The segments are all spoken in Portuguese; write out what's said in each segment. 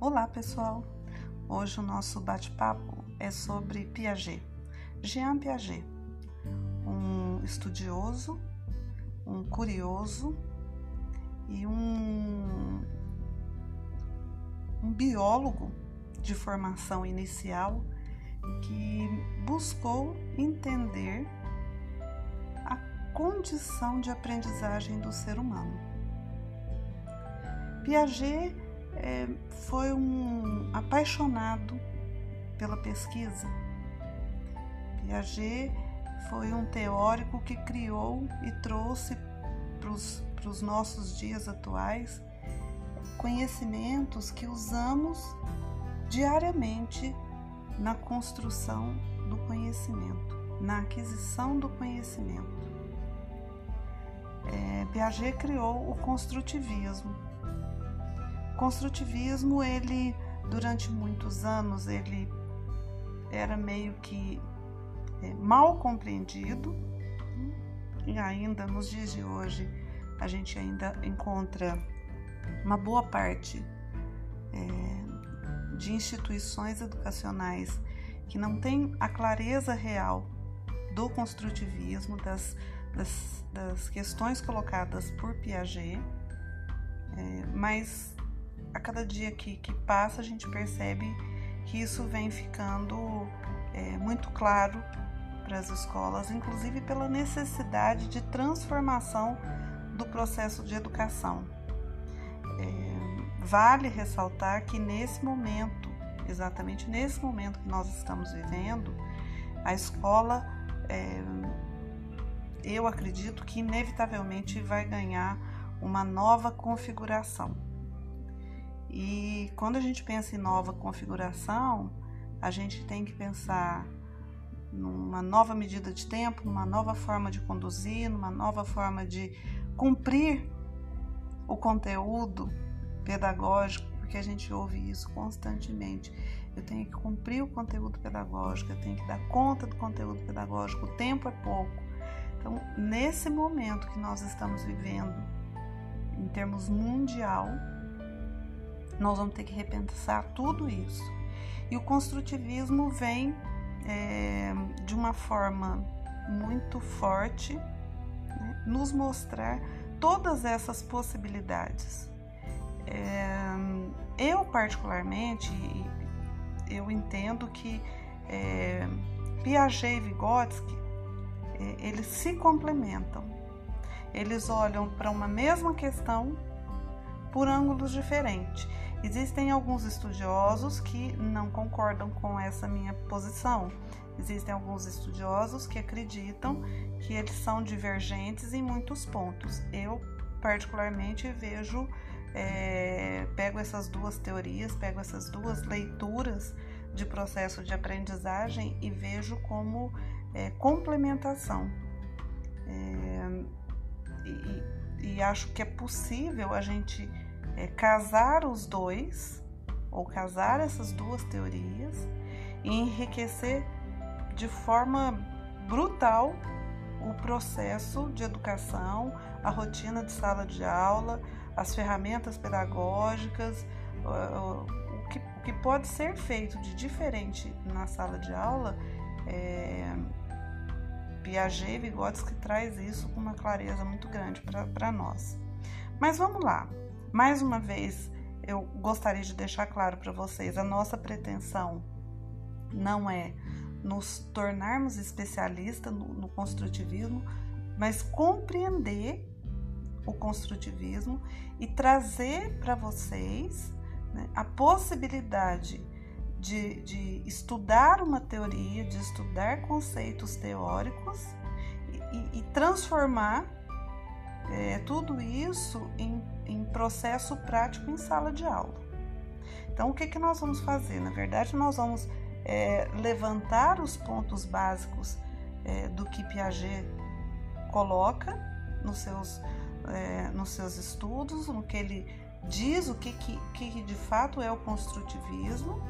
Olá, pessoal! Hoje o nosso bate-papo é sobre Piaget. Jean Piaget, um estudioso, um curioso e um, um biólogo de formação inicial que buscou entender a condição de aprendizagem do ser humano. Piaget é, foi um apaixonado pela pesquisa. Piaget foi um teórico que criou e trouxe para os nossos dias atuais conhecimentos que usamos diariamente na construção do conhecimento, na aquisição do conhecimento. É, Piaget criou o construtivismo, construtivismo, ele durante muitos anos ele era meio que é, mal compreendido. E ainda nos dias de hoje a gente ainda encontra uma boa parte é, de instituições educacionais que não tem a clareza real do construtivismo, das, das, das questões colocadas por Piaget, é, mas a cada dia que, que passa, a gente percebe que isso vem ficando é, muito claro para as escolas, inclusive pela necessidade de transformação do processo de educação. É, vale ressaltar que nesse momento, exatamente nesse momento que nós estamos vivendo, a escola, é, eu acredito que inevitavelmente vai ganhar uma nova configuração. E quando a gente pensa em nova configuração, a gente tem que pensar numa nova medida de tempo, numa nova forma de conduzir, numa nova forma de cumprir o conteúdo pedagógico, porque a gente ouve isso constantemente. Eu tenho que cumprir o conteúdo pedagógico, eu tenho que dar conta do conteúdo pedagógico, o tempo é pouco. Então, nesse momento que nós estamos vivendo, em termos mundial, nós vamos ter que repensar tudo isso. E o construtivismo vem é, de uma forma muito forte né, nos mostrar todas essas possibilidades. É, eu particularmente eu entendo que é, Piaget e Vygotsky é, eles se complementam. Eles olham para uma mesma questão por ângulos diferentes. Existem alguns estudiosos que não concordam com essa minha posição. Existem alguns estudiosos que acreditam que eles são divergentes em muitos pontos. Eu, particularmente, vejo, é, pego essas duas teorias, pego essas duas leituras de processo de aprendizagem e vejo como é, complementação. É, e, e acho que é possível a gente é, casar os dois, ou casar essas duas teorias, e enriquecer de forma brutal o processo de educação, a rotina de sala de aula, as ferramentas pedagógicas, o que, o que pode ser feito de diferente na sala de aula. É, Piaget e Vygotsky traz isso com uma clareza muito grande para nós. Mas vamos lá. Mais uma vez, eu gostaria de deixar claro para vocês: a nossa pretensão não é nos tornarmos especialistas no, no construtivismo, mas compreender o construtivismo e trazer para vocês né, a possibilidade de, de, estudar uma teoria, de estudar conceitos teóricos e, e, transformar é, tudo isso em, em, processo prático em sala de aula. Então, o que, que nós vamos fazer? Na verdade, nós vamos é, levantar os pontos básicos é, do que Piaget coloca nos seus, é, nos seus estudos, no que ele diz, o que, que, que de fato é o construtivismo,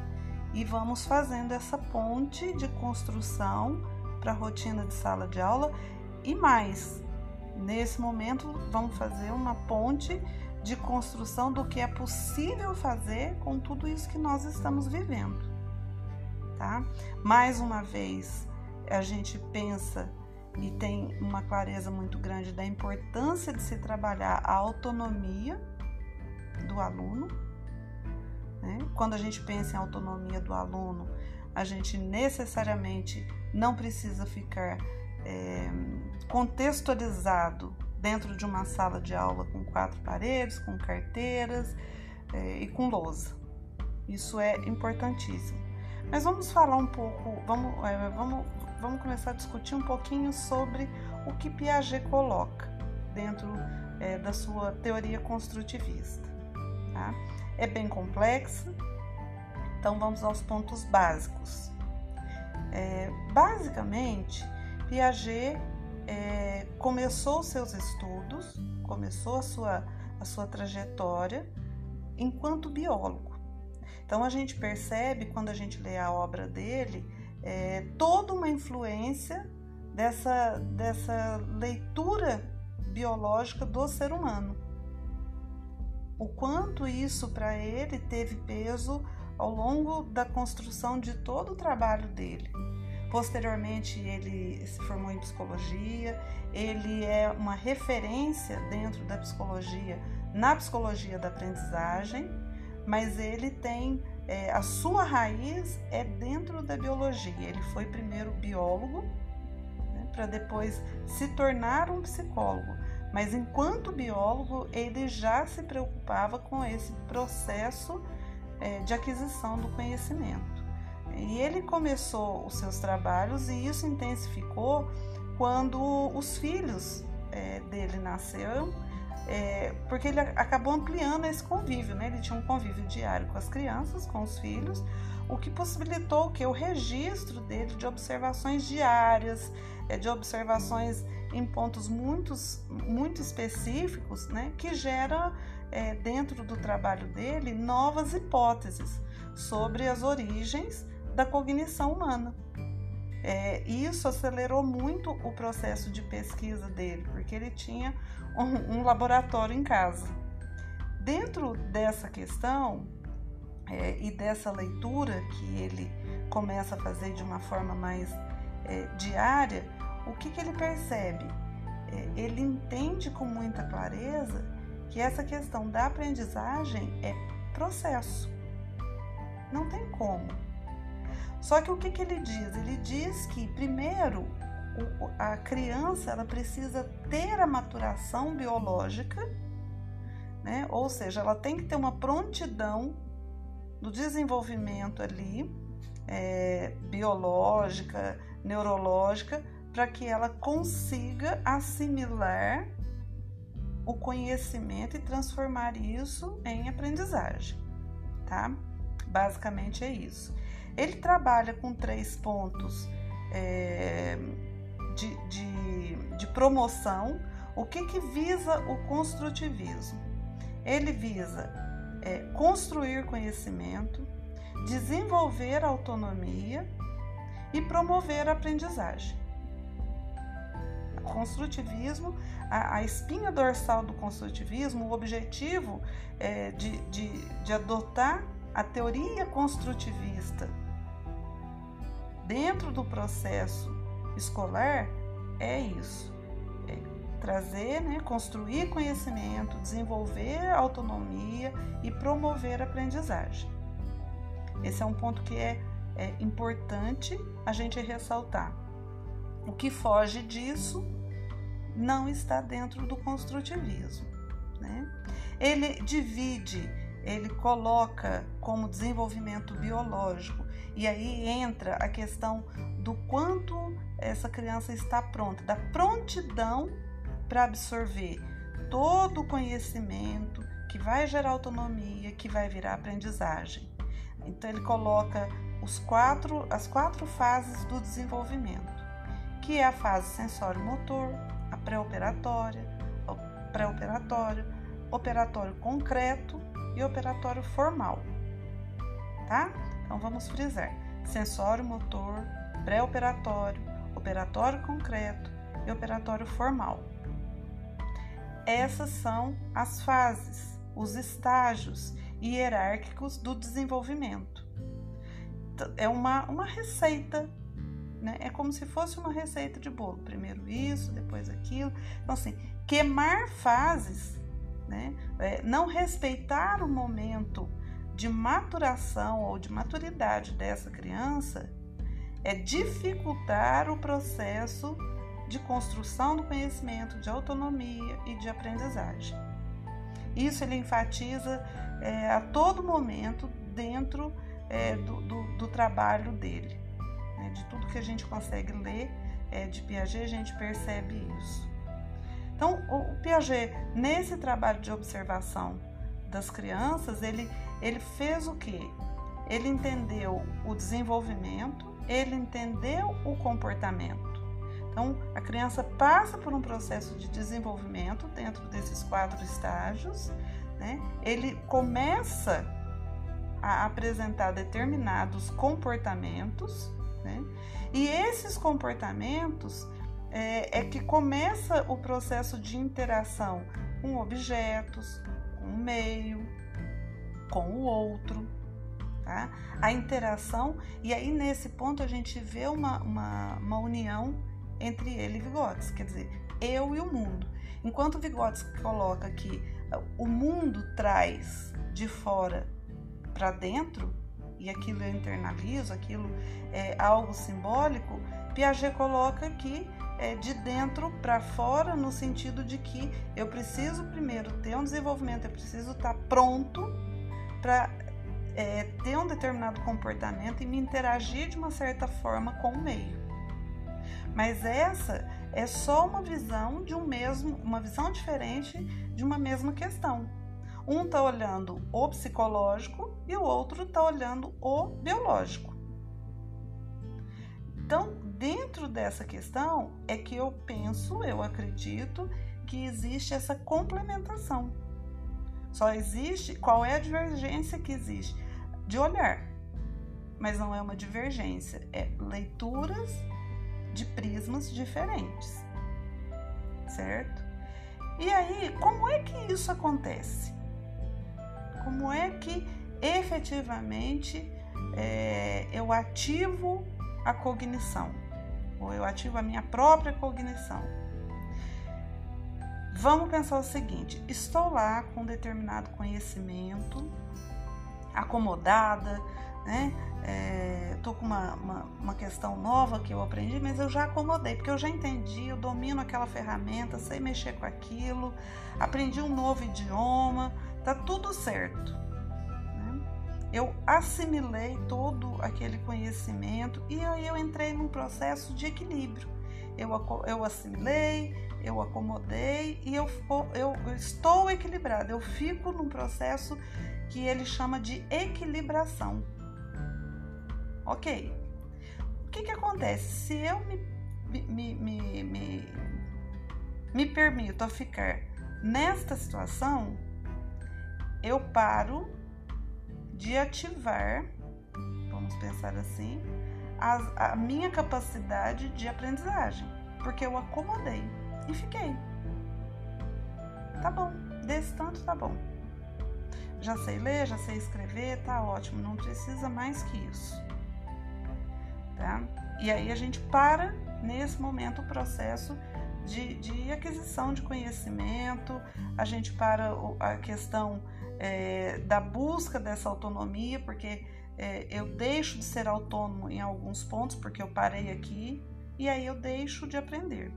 e vamos fazendo essa ponte de construção para a rotina de sala de aula e mais, Nesse momento, vamos fazer uma ponte de construção do que é possível fazer com tudo isso que nós estamos vivendo, tá? Mais uma vez, a gente pensa e tem uma clareza muito grande da importância de se trabalhar a autonomia do aluno. Né? Quando a gente pensa em autonomia do aluno, a gente necessariamente não precisa ficar é, contextualizado dentro de uma sala de aula com quatro paredes, com carteiras é, e com lousa. Isso é importantíssimo. Mas vamos falar um pouco, vamos, é, vamos, vamos começar a discutir um pouquinho sobre o que Piaget coloca dentro é, da sua teoria construtivista. Tá? É bem complexa, então vamos aos pontos básicos. É, basicamente, Piaget é, começou seus estudos, começou a sua, a sua trajetória enquanto biólogo. Então a gente percebe quando a gente lê a obra dele é, toda uma influência dessa, dessa leitura biológica do ser humano. O quanto isso para ele teve peso ao longo da construção de todo o trabalho dele. Posteriormente, ele se formou em psicologia, ele é uma referência dentro da psicologia, na psicologia da aprendizagem, mas ele tem é, a sua raiz é dentro da biologia. Ele foi primeiro biólogo, né, para depois se tornar um psicólogo. Mas enquanto biólogo, ele já se preocupava com esse processo é, de aquisição do conhecimento. E ele começou os seus trabalhos e isso intensificou quando os filhos é, dele nasceram, é, porque ele acabou ampliando esse convívio, né? Ele tinha um convívio diário com as crianças, com os filhos, o que possibilitou que o registro dele de observações diárias, é, de observações em pontos muito, muito específicos, né? Que gera é, dentro do trabalho dele novas hipóteses sobre as origens da cognição humana. É, isso acelerou muito o processo de pesquisa dele, porque ele tinha um, um laboratório em casa. Dentro dessa questão é, e dessa leitura que ele começa a fazer de uma forma mais é, diária, o que, que ele percebe? É, ele entende com muita clareza que essa questão da aprendizagem é processo. Não tem como. Só que o que, que ele diz? Ele diz que, primeiro, a criança ela precisa ter a maturação biológica, né? ou seja, ela tem que ter uma prontidão do desenvolvimento ali, é, biológica, neurológica, para que ela consiga assimilar o conhecimento e transformar isso em aprendizagem, tá? Basicamente é isso. Ele trabalha com três pontos é, de, de, de, promoção. O que, que visa o construtivismo? Ele visa é, construir conhecimento, desenvolver autonomia e promover a aprendizagem. O construtivismo, a, a, espinha dorsal do construtivismo, o objetivo é de, de, de adotar a teoria construtivista dentro do processo escolar é isso. É trazer, né, construir conhecimento, desenvolver autonomia e promover aprendizagem. Esse é um ponto que é, é importante a gente ressaltar. O que foge disso não está dentro do construtivismo. Né? Ele divide ele coloca como desenvolvimento biológico e aí entra a questão do quanto essa criança está pronta, da prontidão para absorver todo o conhecimento que vai gerar autonomia, que vai virar aprendizagem. Então ele coloca os quatro, as quatro fases do desenvolvimento, que é a fase sensório-motor, a pré-operatória, pré-operatório, operatório concreto e operatório formal, tá? Então vamos frisar: sensório motor, pré-operatório, operatório concreto e operatório formal. Essas são as fases os estágios hierárquicos do desenvolvimento. É uma, uma receita, né? É como se fosse uma receita de bolo. Primeiro isso, depois aquilo. Então, assim, queimar fases, né? É, não respeitar o momento de maturação ou de maturidade dessa criança é dificultar o processo de construção do conhecimento, de autonomia e de aprendizagem. Isso ele enfatiza é, a todo momento dentro é, do, do, do, trabalho dele. Né? De tudo que a gente consegue ler é, de Piaget, a gente percebe isso. Então, o, Piaget, nesse trabalho de observação das crianças, ele, ele fez o quê? Ele entendeu o desenvolvimento, ele entendeu o comportamento. Então, a criança passa por um processo de desenvolvimento dentro desses quatro estágios, né? Ele começa a apresentar determinados comportamentos, né? E esses comportamentos é, é que começa o processo de interação com objetos, com o meio, com o outro, tá? A interação, e aí nesse ponto a gente vê uma, uma, uma união entre ele e Vygotsky, quer dizer, eu e o mundo. Enquanto Vygotsky coloca que o mundo traz de fora para dentro, e aquilo eu internalizo, aquilo é algo simbólico, Piaget coloca que é de dentro para fora, no sentido de que eu preciso primeiro ter um desenvolvimento, eu preciso estar tá pronto para é, ter um determinado comportamento e me interagir de uma certa forma com o meio. Mas essa é só uma visão de um mesmo, uma visão diferente de uma mesma questão. Um está olhando o psicológico e o outro está olhando o biológico. Então, dentro dessa questão é que eu penso, eu acredito que existe essa complementação. Só existe qual é a divergência que existe de olhar, mas não é uma divergência, é leituras de prismas diferentes, certo? E aí, como é que isso acontece? Como é que efetivamente é, eu ativo a cognição? Ou eu ativo a minha própria cognição? Vamos pensar o seguinte: estou lá com um determinado conhecimento, acomodada, né? É, tô com uma, uma, uma, questão nova que eu aprendi, mas eu já acomodei, porque eu já entendi, eu domino aquela ferramenta, sei mexer com aquilo, aprendi um novo idioma, tá tudo certo. Eu assimilei todo aquele conhecimento e aí eu entrei num processo de equilíbrio. Eu, eu assimilei, eu acomodei e eu, eu, eu estou equilibrada, eu fico num processo que ele chama de equilibração. Ok. O que, que acontece? Se eu me, me, me, me, me permito a ficar nesta situação, eu de ativar, vamos pensar assim, a, a minha capacidade de aprendizagem, porque eu acomodei e fiquei. Tá bom, desse tanto tá bom. Já sei ler, já sei escrever, tá ótimo, não precisa mais que isso tá? E aí a gente para nesse momento o processo de, de aquisição de conhecimento, a gente para a questão é, da busca dessa autonomia, porque é, eu deixo de ser autônomo em alguns pontos, porque eu parei aqui, e aí eu deixo de aprender.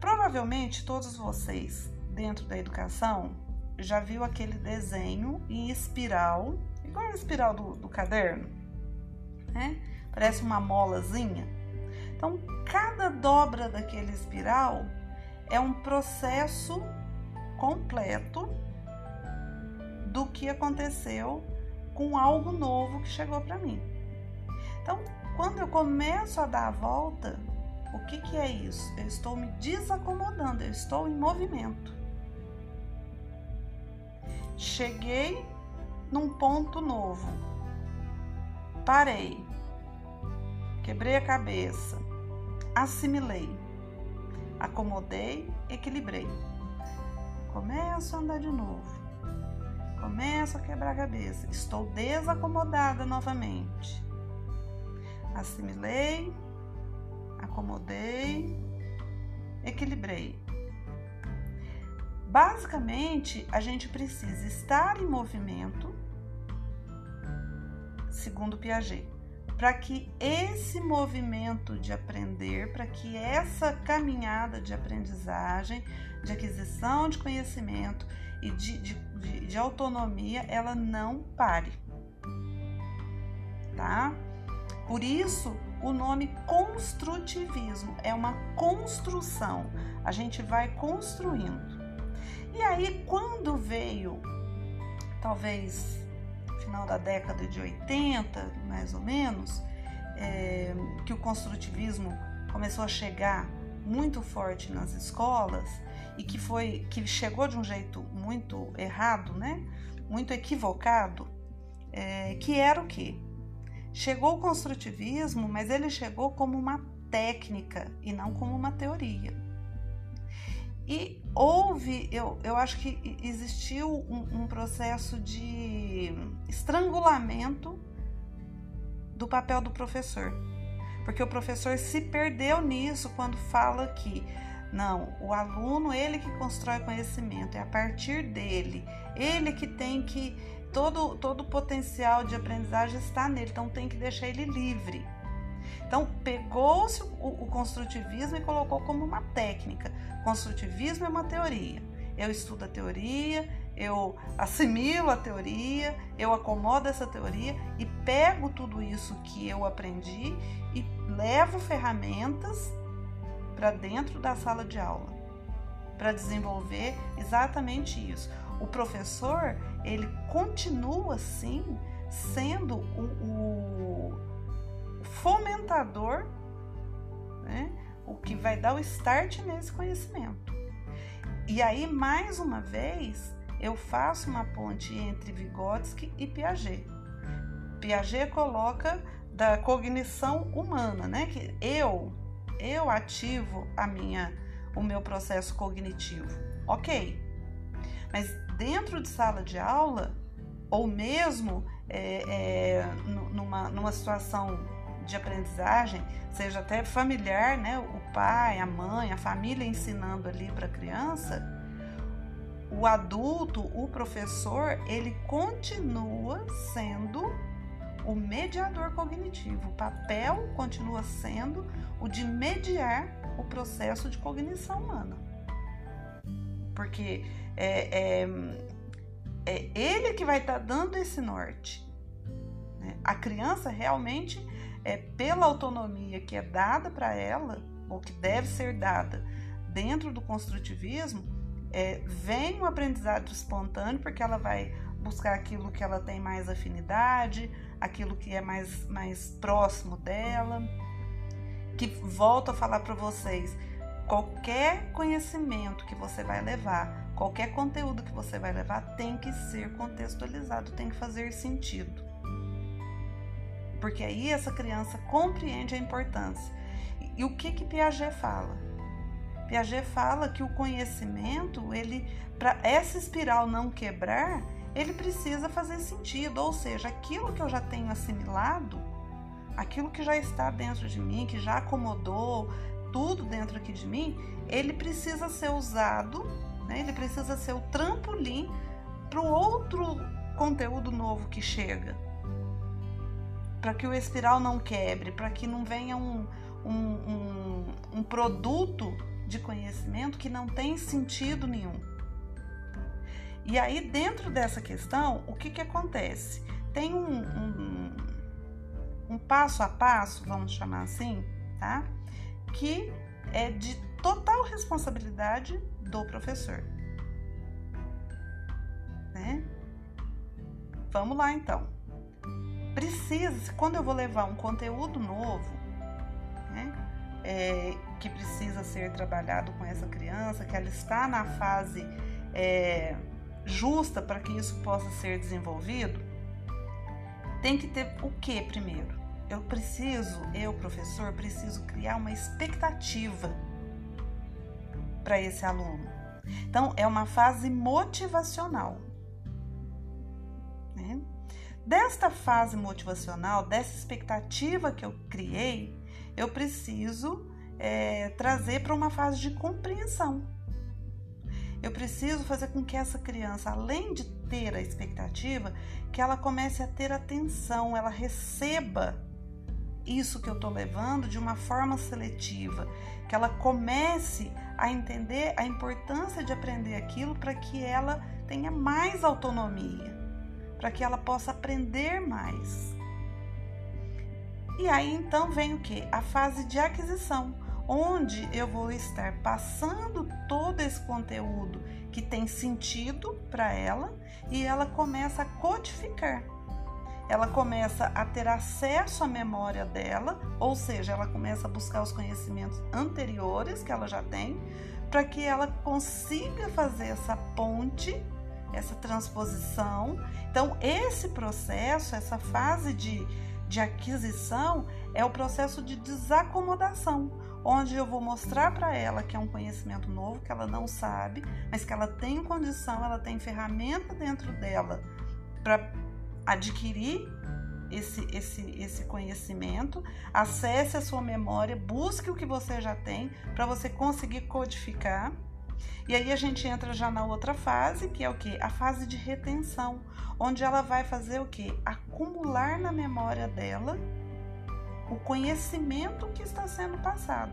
Provavelmente todos vocês, dentro da educação, já viu aquele desenho em espiral, igual a espiral do, do caderno, né? Parece uma molazinha. Então, cada dobra daquele espiral é um processo completo do que aconteceu com algo novo que chegou para mim. Então, quando eu começo a dar a volta, o que, que é isso? Eu estou me desacomodando, eu estou em movimento. Cheguei num ponto novo, Parei. Quebrei a cabeça. Assimilei. Acomodei, equilibrei. Começo a andar de novo. Começo a quebrar a cabeça. Estou desacomodada novamente. Assimilei, acomodei, equilibrei. Basicamente, a gente precisa estar em movimento, segundo Piaget, para que esse movimento de aprender, para que essa caminhada de aprendizagem, de aquisição de conhecimento e de, de, de, de autonomia, ela não pare. Tá? Por isso, o nome construtivismo é uma construção. A gente vai construindo. E aí, quando veio, talvez final da década de 80, mais ou menos, é, que o construtivismo começou a chegar muito forte nas escolas e que foi que chegou de um jeito muito errado, né? Muito equivocado, é, que era o que? Chegou o construtivismo, mas ele chegou como uma técnica e não como uma teoria. E houve, eu, eu acho que existiu um, um processo de estrangulamento do papel do professor. Porque o professor se perdeu nisso quando fala que não, o aluno, ele que constrói conhecimento, é a partir dele, ele que tem que todo todo o potencial de aprendizagem está nele, então tem que deixar ele livre. Então, pegou-se o, o construtivismo e colocou como uma técnica. Construtivismo é uma teoria. Eu estudo a teoria, eu assimilo a teoria, eu acomodo essa teoria e pego tudo isso que eu aprendi e levo ferramentas para dentro da sala de aula para desenvolver exatamente isso. O professor ele continua sim sendo o, o fomentador, né? o que vai dar o start nesse conhecimento. E aí, mais uma vez, eu faço uma ponte entre Vygotsky e Piaget. Piaget coloca da cognição humana, né? Que eu, eu ativo a minha, o meu processo cognitivo. Ok, mas dentro de sala de aula, ou mesmo é, é, numa, numa situação de aprendizagem, seja até familiar, né? O pai, a mãe, a família ensinando ali para a criança, o adulto, o professor, ele continua sendo o mediador cognitivo. O papel continua sendo o de mediar o processo de cognição humana. Porque é, é, é ele que vai estar tá dando esse norte. Né? A criança realmente é pela autonomia que é dada para ela, ou que deve ser dada dentro do construtivismo, é, vem um aprendizado espontâneo, porque ela vai buscar aquilo que ela tem mais afinidade, aquilo que é mais, mais próximo dela. Que volto a falar para vocês: qualquer conhecimento que você vai levar, qualquer conteúdo que você vai levar, tem que ser contextualizado, tem que fazer sentido porque aí essa criança compreende a importância. E, o que que Piaget fala? Piaget fala que o conhecimento, ele para essa espiral não quebrar, ele precisa fazer sentido, ou seja, aquilo que eu já tenho assimilado, aquilo que já está dentro de mim, que já acomodou tudo dentro aqui de mim, ele precisa ser usado, né? ele precisa ser o trampolim para o outro conteúdo novo que chega para que o espiral não quebre, para que não venha um, um, um, um, produto de conhecimento que não tem sentido nenhum. E aí, dentro dessa questão, o que, que acontece? Tem um, um, um passo a passo, vamos chamar assim, tá? Que é de total responsabilidade do professor. Né? Vamos lá então precisa, quando eu vou levar um conteúdo novo, né, é, que precisa ser trabalhado com essa criança, que ela está na fase é, justa para que isso possa ser desenvolvido, tem que ter o que primeiro? Eu preciso, eu, professor, preciso criar uma expectativa para esse aluno. Então, é uma fase motivacional. Desta fase motivacional, dessa expectativa que eu criei, eu preciso é, trazer para uma fase de compreensão. Eu preciso fazer com que essa criança, além de ter a expectativa, que ela comece a ter atenção, ela receba isso que eu estou levando de uma forma seletiva, que ela comece a entender a importância de aprender aquilo para que ela tenha mais autonomia, para que ela possa aprender mais. E aí então vem o que? A fase de aquisição, onde eu vou estar passando todo esse conteúdo que tem sentido para ela e ela começa a codificar. Ela começa a ter acesso à memória dela, ou seja, ela começa a buscar os conhecimentos anteriores que ela já tem, para que ela consiga fazer essa ponte, essa transposição. Então, esse processo, essa fase de, de aquisição, é o processo de desacomodação onde eu vou mostrar para ela que é um conhecimento novo, que ela não sabe, mas que ela tem condição, ela tem ferramenta dentro dela para adquirir esse, esse, esse conhecimento, acesse a sua memória, busque o que você já tem para você conseguir codificar. E aí a gente entra já na outra fase, que é o que? A fase de retenção, onde ela vai fazer o que? Acumular na memória dela o conhecimento que está sendo passado.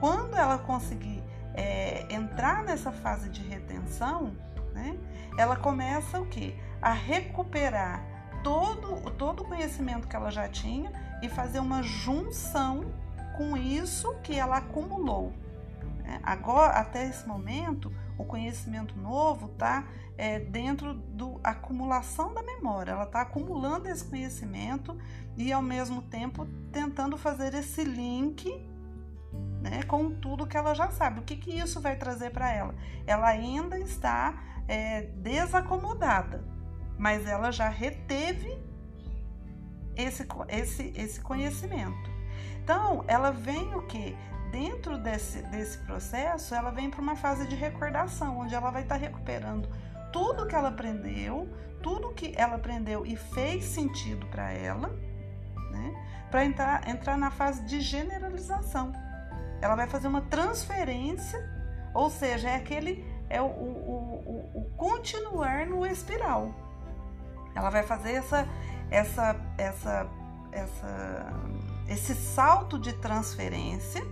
Quando ela conseguir é, entrar nessa fase de retenção, né, ela começa o que? A recuperar todo, todo o conhecimento que ela já tinha e fazer uma junção com isso que ela acumulou. Né. Agora, até esse momento, o conhecimento novo está é, dentro da acumulação da memória. Ela está acumulando esse conhecimento e, ao mesmo tempo, tentando fazer esse link né, com tudo que ela já sabe. O que, que isso vai trazer para ela? Ela ainda está é, desacomodada, mas ela já reteve esse, esse, esse conhecimento. Então, ela vem o que? Dentro desse, desse processo, ela vem para uma fase de recordação, onde ela vai estar tá recuperando tudo que ela aprendeu, tudo que ela aprendeu e fez sentido para ela, né? Para entrar, entrar na fase de generalização. Ela vai fazer uma transferência, ou seja, é aquele é o, o, o, o continuar no espiral. Ela vai fazer essa, essa, essa, essa, esse salto de transferência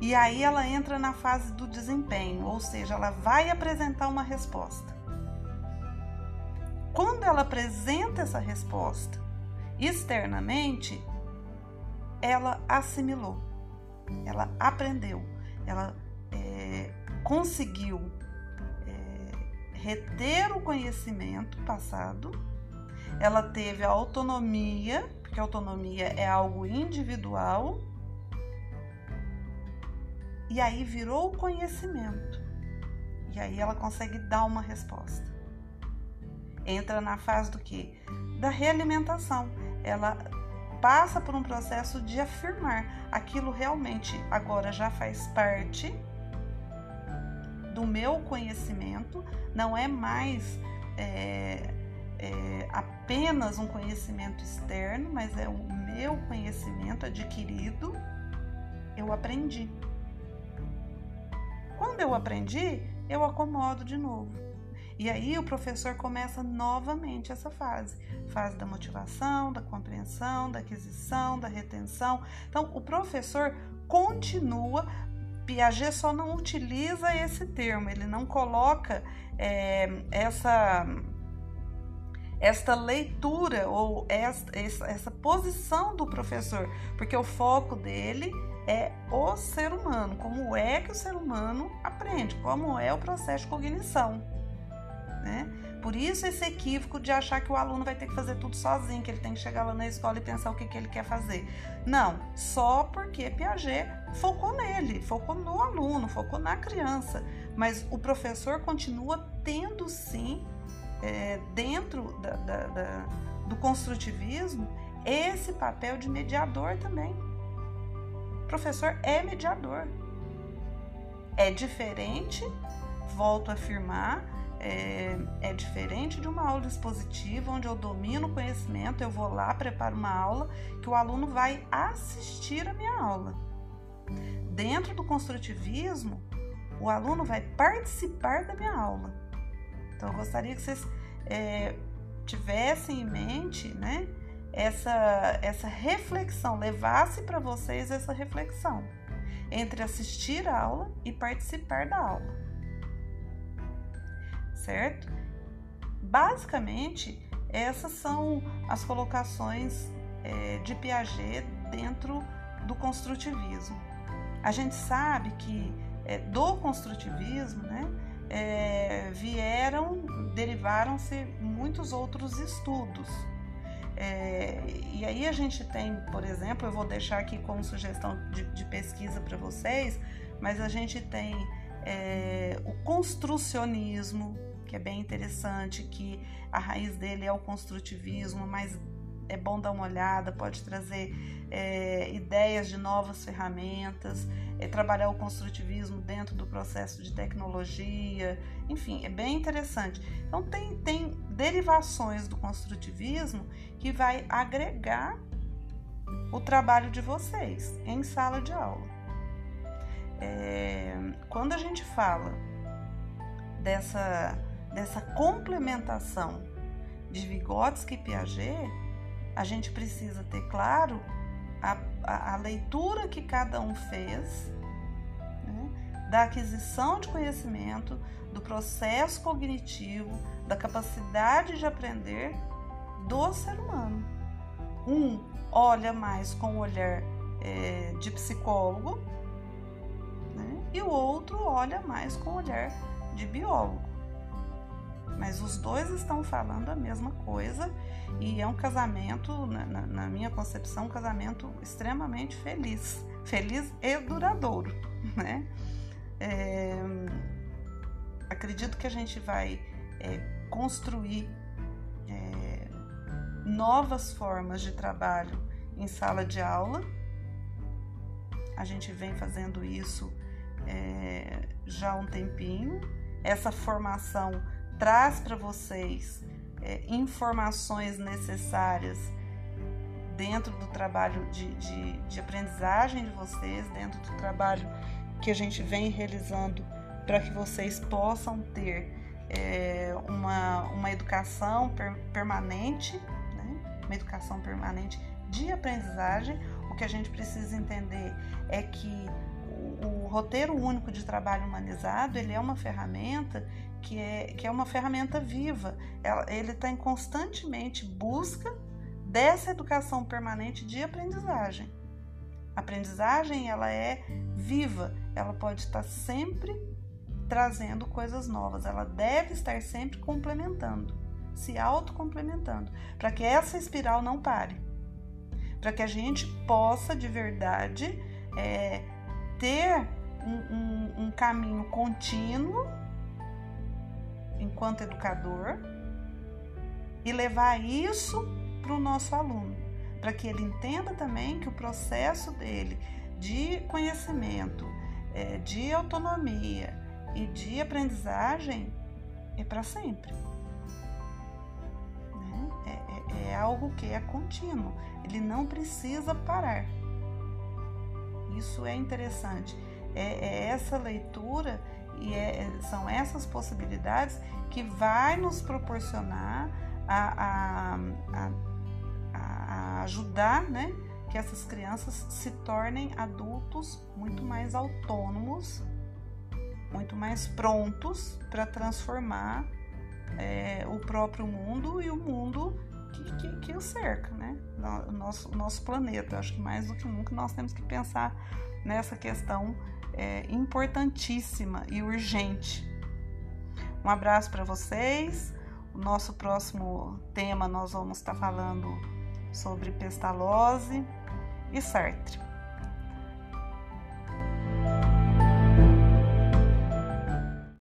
e aí ela entra na fase do desempenho, ou seja, ela vai apresentar uma resposta. Quando ela apresenta essa resposta externamente, ela assimilou, ela aprendeu, ela é, conseguiu é, reter o conhecimento passado, ela teve a autonomia, porque autonomia é algo individual e aí virou conhecimento. E aí ela consegue dar uma resposta. Entra na fase do que? Da realimentação. Ela passa por um processo de afirmar aquilo realmente agora já faz parte do meu conhecimento, não é mais é, é, apenas um conhecimento externo, mas é o meu conhecimento adquirido. Eu aprendi. Quando eu aprendi, eu acomodo de novo. E aí o professor começa novamente essa fase, fase da motivação, da compreensão, da aquisição, da retenção. Então o professor continua. Piaget só não utiliza esse termo, ele não coloca é, essa esta leitura ou esta, essa, essa posição do professor, porque o foco dele é o ser humano, como é que o ser humano aprende, como é o processo de cognição. Né? Por isso esse equívoco de achar que o aluno vai ter que fazer tudo sozinho, que ele tem que chegar lá na escola e pensar o que, que ele quer fazer. Não, só porque Piaget focou nele, focou no aluno, focou na criança. Mas o professor continua tendo sim, é, dentro da, da, da, do construtivismo, esse papel de mediador também professor é mediador. É diferente, volto a afirmar, é, é, diferente de uma aula expositiva, onde eu domino o conhecimento, eu vou lá, preparo uma aula, que o aluno vai assistir a minha aula. Dentro do construtivismo, o aluno vai participar da minha aula. Então, eu gostaria que vocês é, tivessem em mente, né, essa, essa reflexão, levasse para vocês essa reflexão entre assistir a aula e participar da aula. Certo? Basicamente, essas são as colocações é, de Piaget dentro do construtivismo. A gente sabe que é, do construtivismo, né, é, vieram, derivaram-se muitos outros estudos. É, e aí a gente tem, por exemplo, eu vou deixar aqui como sugestão de, de pesquisa para vocês, mas a gente tem é, o construcionismo, que é bem interessante, que a raiz dele é o construtivismo, mas é bom dar uma olhada, pode trazer é, ideias de novas ferramentas, é, trabalhar o construtivismo dentro do processo de tecnologia, enfim, é bem interessante. Então tem, tem derivações do construtivismo que vai agregar o trabalho de vocês em sala de aula. É, quando a gente fala dessa, dessa complementação de Vygotsky e Piaget, a gente precisa ter claro a, a, a leitura que cada um fez, né, da aquisição de conhecimento, do processo cognitivo, da capacidade de aprender do ser humano. Um olha mais com o olhar é, de psicólogo né, e o outro olha mais com o olhar de biólogo mas os dois estão falando a mesma coisa e é um casamento, na, na, na minha concepção, um casamento extremamente feliz, feliz e duradouro, né? É, acredito que a gente vai é, construir é, novas formas de trabalho em sala de aula. A gente vem fazendo isso é, já há um tempinho. Essa formação traz para vocês é, informações necessárias dentro do trabalho de, de, de, aprendizagem de vocês, dentro do trabalho que a gente vem realizando para que vocês possam ter é, uma, uma educação per, permanente, né? uma educação permanente de aprendizagem. O que a gente precisa entender é que o, roteiro único de trabalho humanizado ele é uma ferramenta que é, que é uma ferramenta viva. Ela, ele está em constantemente busca dessa educação permanente de aprendizagem. A aprendizagem ela é viva, ela pode estar sempre trazendo coisas novas, ela deve estar sempre complementando, se autocomplementando, para que essa espiral não pare, para que a gente possa de verdade é, ter um, um, um caminho contínuo enquanto educador e levar isso para o nosso aluno, para que ele entenda também que o processo dele de conhecimento, é, de autonomia e de aprendizagem é para sempre. Né? É, é, é algo que é contínuo, ele não precisa parar. Isso é interessante. É, é essa leitura e é, são essas possibilidades que vai nos proporcionar a, a, a, a ajudar, né? Que essas crianças se tornem adultos muito mais autônomos, muito mais prontos para transformar é, o próprio mundo e o mundo que, que, que o cerca, né? O nosso, nosso planeta. Acho que mais do que nunca nós temos que pensar nessa questão é, importantíssima e urgente. Um abraço para vocês. O nosso próximo tema nós vamos estar falando sobre pestalose e Sartre.